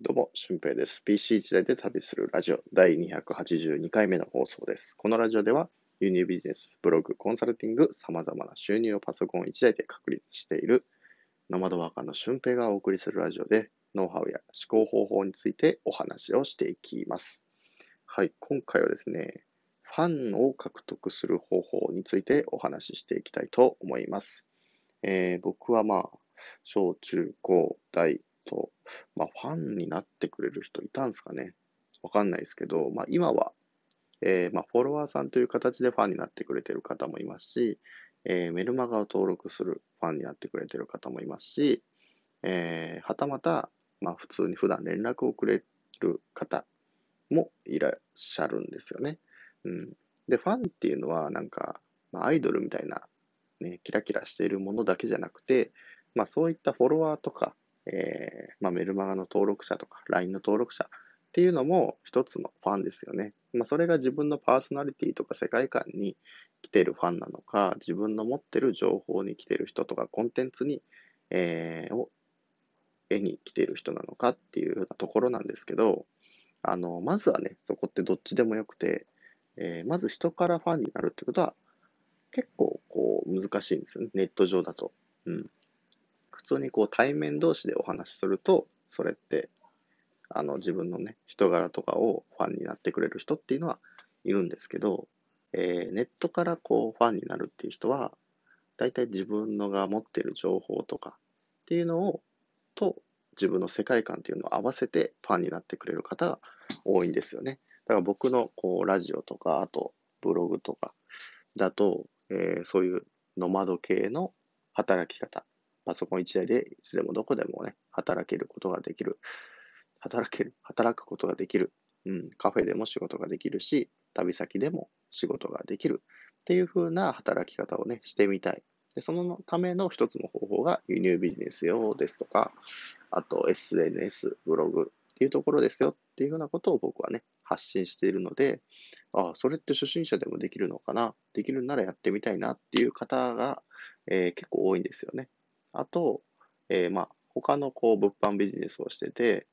どうも、俊平です。PC 時代で旅するラジオ第282回目の放送です。このラジオでは、輸入ビジネス、ブログ、コンサルティング、様々な収入をパソコン1台で確立しているノマドワーカーの俊平がお送りするラジオで、ノウハウや思考方法についてお話をしていきます。はい、今回はですね、ファンを獲得する方法についてお話ししていきたいと思います。えー僕はまあ、小中高大と、まあ、ファンになってくれる人いたんですかね。わかんないですけど、まあ、今は、えーまあ、フォロワーさんという形でファンになってくれてる方もいますし、えーメルマガを登録するファンになってくれてる方もいますし、えーはたまた、まあ、普通に普段連絡をくれる方もいらっしゃるんですよね。うん。で、ファンっていうのは、なんか、まあ、アイドルみたいな、ね、キラキラしているものだけじゃなくて、まあ、そういったフォロワーとか、えーまあ、メルマガの登録者とか、LINE の登録者っていうのも一つのファンですよね。まあ、それが自分のパーソナリティとか世界観に来てるファンなのか、自分の持ってる情報に来てる人とか、コンテンツに、えーを絵に来てる人なのかっていうところなんですけど、あの、まずはね、そこってどっちでもよくて、えーまず人からファンになるってことは、結構こう難しいんですよね、ネット上だと。うん。普通にこう対面同士でお話しすると、それって、あの自分のね、人柄とかをファンになってくれる人っていうのはいるんですけど、えーネットからこうファンになるっていう人は、大体自分のが持ってる情報とかっていうのを、と自分の世界観っていうのを合わせてファンになってくれる方が多いんですよね。だから僕のこうラジオとか、あとブログとかだと、えーそういうノマド系の働き方、パソコン1台でいつでもどこでもね、働けることができる。働ける、働くことができる。うん、カフェでも仕事ができるし、旅先でも仕事ができるっていう風な働き方をね、してみたい。で、そのための一つの方法が輸入ビジネス用ですとか、あと SNS、ブログっていうところですよっていうようなことを僕はね、発信しているので、ああ、それって初心者でもできるのかなできるならやってみたいなっていう方が、えー結構多いんですよね。あと、えーまあ、他のこう物販ビジネスをしてて、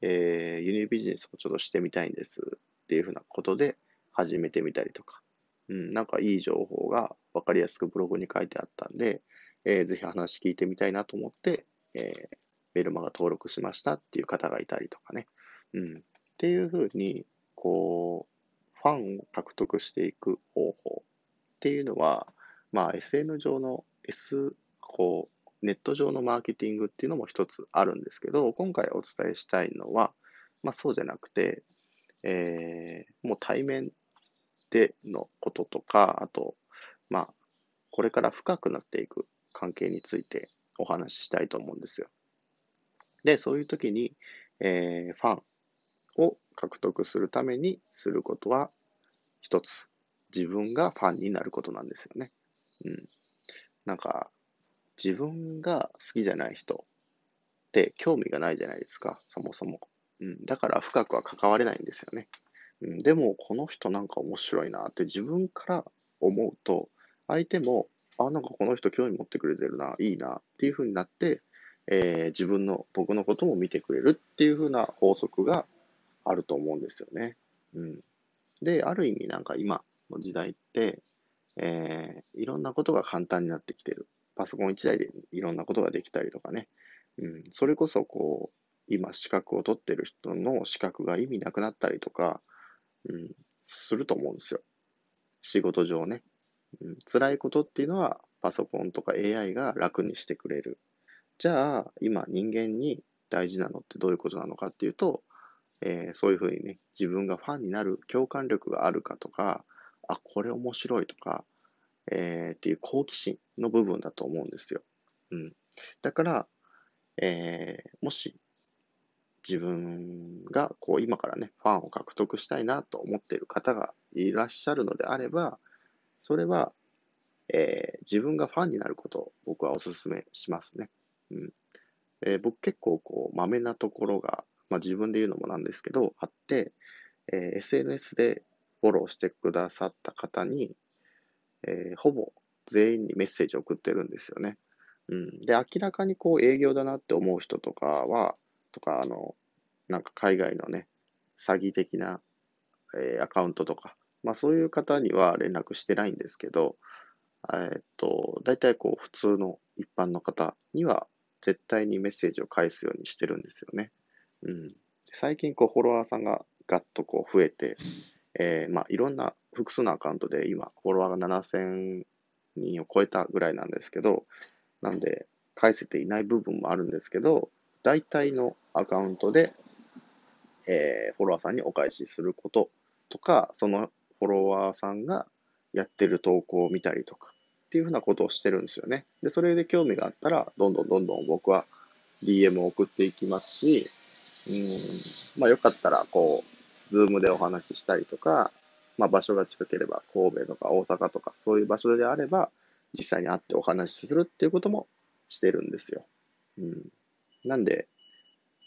えー輸入ビジネスをちょっとしてみたいんですっていうふうなことで始めてみたりとか、うん、なんかいい情報が分かりやすくブログに書いてあったんで、えーぜひ話聞いてみたいなと思って、えーメルマガ登録しましたっていう方がいたりとかね。うん、っていうふうに、こう、ファンを獲得していく方法っていうのは、まあ、SN 上の S、こう、ネット上のマーケティングっていうのも一つあるんですけど、今回お伝えしたいのは、まあそうじゃなくて、えーもう対面でのこととか、あと、まあ、これから深くなっていく関係についてお話ししたいと思うんですよ。で、そういう時に、えーファンを獲得するためにすることは、一つ、自分がファンになることなんですよね。うん。なんか、自分が好きじゃない人って興味がないじゃないですか、そもそも。うん。だから深くは関われないんですよね。うん。でも、この人なんか面白いなって自分から思うと、相手も、あ、なんかこの人興味持ってくれてるな、いいなっていう風になって、えー自分の、僕のことも見てくれるっていう風な法則があると思うんですよね。うん。で、ある意味なんか今の時代って、えーいろんなことが簡単になってきてる。パソコン1台でいろんなことができたりとかね。うん。それこそこう、今資格を取ってる人の資格が意味なくなったりとか、うん、すると思うんですよ。仕事上ね。うん、辛いことっていうのはパソコンとか AI が楽にしてくれる。じゃあ、今人間に大事なのってどういうことなのかっていうと、えーそういうふうにね、自分がファンになる共感力があるかとか、あ、これ面白いとか、えーっていう好奇心の部分だと思うんですよ。うん。だから、えーもし自分がこう今からね、ファンを獲得したいなと思っている方がいらっしゃるのであれば、それは、えー自分がファンになることを僕はお勧めしますね。うんえー僕結構こう、まめなところが、まあ自分で言うのもなんですけど、あって、えー SNS でフォローしてくださった方に、えーほぼ全員にメッセージを送ってるんですよね。うん。で、明らかにこう営業だなって思う人とかは、とか、あの、なんか海外のね、詐欺的な、えー、アカウントとか、まあそういう方には連絡してないんですけど、えっと、大体こう普通の一般の方には絶対にメッセージを返すようにしてるんですよね。うん。最近こうフォロワーさんがガッとこう増えて、えー、まあいろんな複数のアカウントで今フォロワーが7000人を超えたぐらいなんですけど、なんで返せていない部分もあるんですけど、大体のアカウントで、えー、フォロワーさんにお返しすることとか、そのフォロワーさんがやってる投稿を見たりとか、っていうふうなことをしてるんですよね。で、それで興味があったら、どんどんどんどん僕は DM を送っていきますし、うん、まあよかったら、こう、ズームでお話ししたりとか、まあ場所が近ければ神戸とか大阪とか、そういう場所であれば、実際に会ってお話しするっていうこともしてるんですよ。うん。なんで、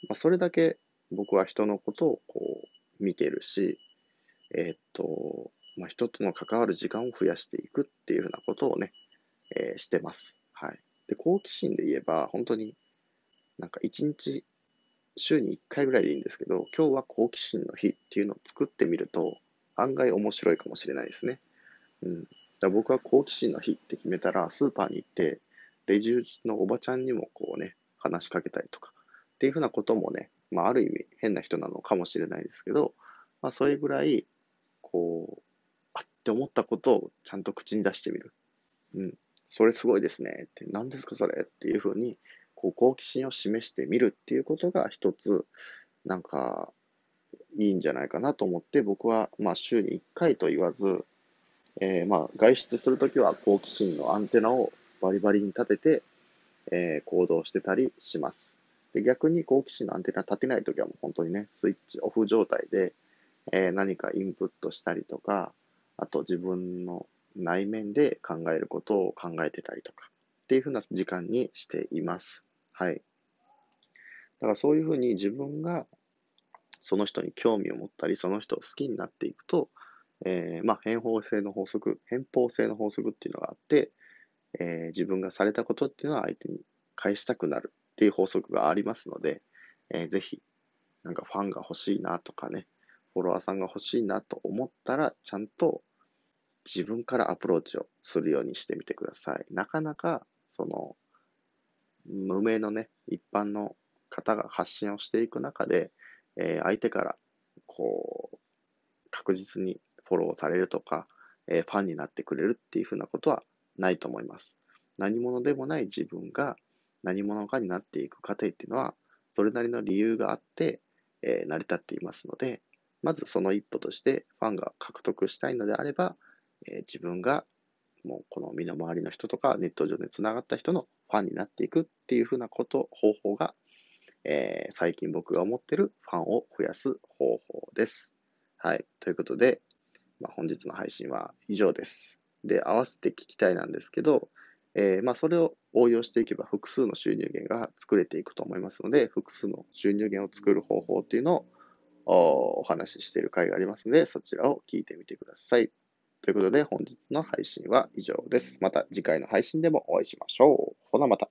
まあ、それだけ僕は人のことをこう見てるし、えー、っと、まあ、人との関わる時間を増やしていくっていうふうなことをね、えー、してます。はい。で、好奇心で言えば、本当になんか一日、週に1回ぐらいでいいんですけど、今日は好奇心の日っていうのを作ってみると、案外面白いかもしれないですね。うん。だ僕は好奇心の日って決めたら、スーパーに行って、レジ打ちのおばちゃんにもこうね、話しかけたりとか、っていうふうなこともね、まあ、ある意味変な人なのかもしれないですけど、まあ、それぐらい、こう、あって思ったことをちゃんと口に出してみる。うん。それすごいですね。って、何ですかそれ？っていうふうに、こう、好奇心を示してみるっていうことが一つ、なんか、いいんじゃないかなと思って、僕は、まあ、週に1回と言わず、えー、まあ、外出するときは好奇心のアンテナをバリバリに立てて、えー、行動してたりします。で逆に好奇心のアンテナ立てないときはもう本当にね、スイッチオフ状態で、えー、何かインプットしたりとか、あと自分の内面で考えることを考えてたりとか、っていうふうな時間にしています。はい。だからそういうふうに自分がその人に興味を持ったり、その人を好きになっていくと、えー、まあ、変法性の法則、変法性の法則っていうのがあって、えー、自分がされたことっていうのは相手に返したくなるっていう法則がありますので、えー、ぜひ、なんかファンが欲しいなとかね、フォロワーさんが欲しいなと思ったら、ちゃんと自分からアプローチをするようにしてみてください。なかなか、その、無名のね、一般の方が発信をしていく中で、えー、相手から、こう、確実にフォローされるとか、えー、ファンになってくれるっていうふうなことはないと思います。何者でもない自分が何者かになっていく過程っていうのは、それなりの理由があって、えー、成り立っていますので、まずその一歩としてファンが獲得したいのであれば、えー、自分がもうこの身の回りの人とかネット上でつながった人のファンになっていくっていうふうなこと、方法が、えー、最近僕が思ってるファンを増やす方法です。はい。ということで、まあ、本日の配信は以上です。で、合わせて聞きたいなんですけど、えー、まあ、それを応用していけば複数の収入源が作れていくと思いますので、複数の収入源を作る方法っていうのをお話ししている回がありますので、そちらを聞いてみてください。ということで、本日の配信は以上です。また次回の配信でもお会いしましょう。ほなまた。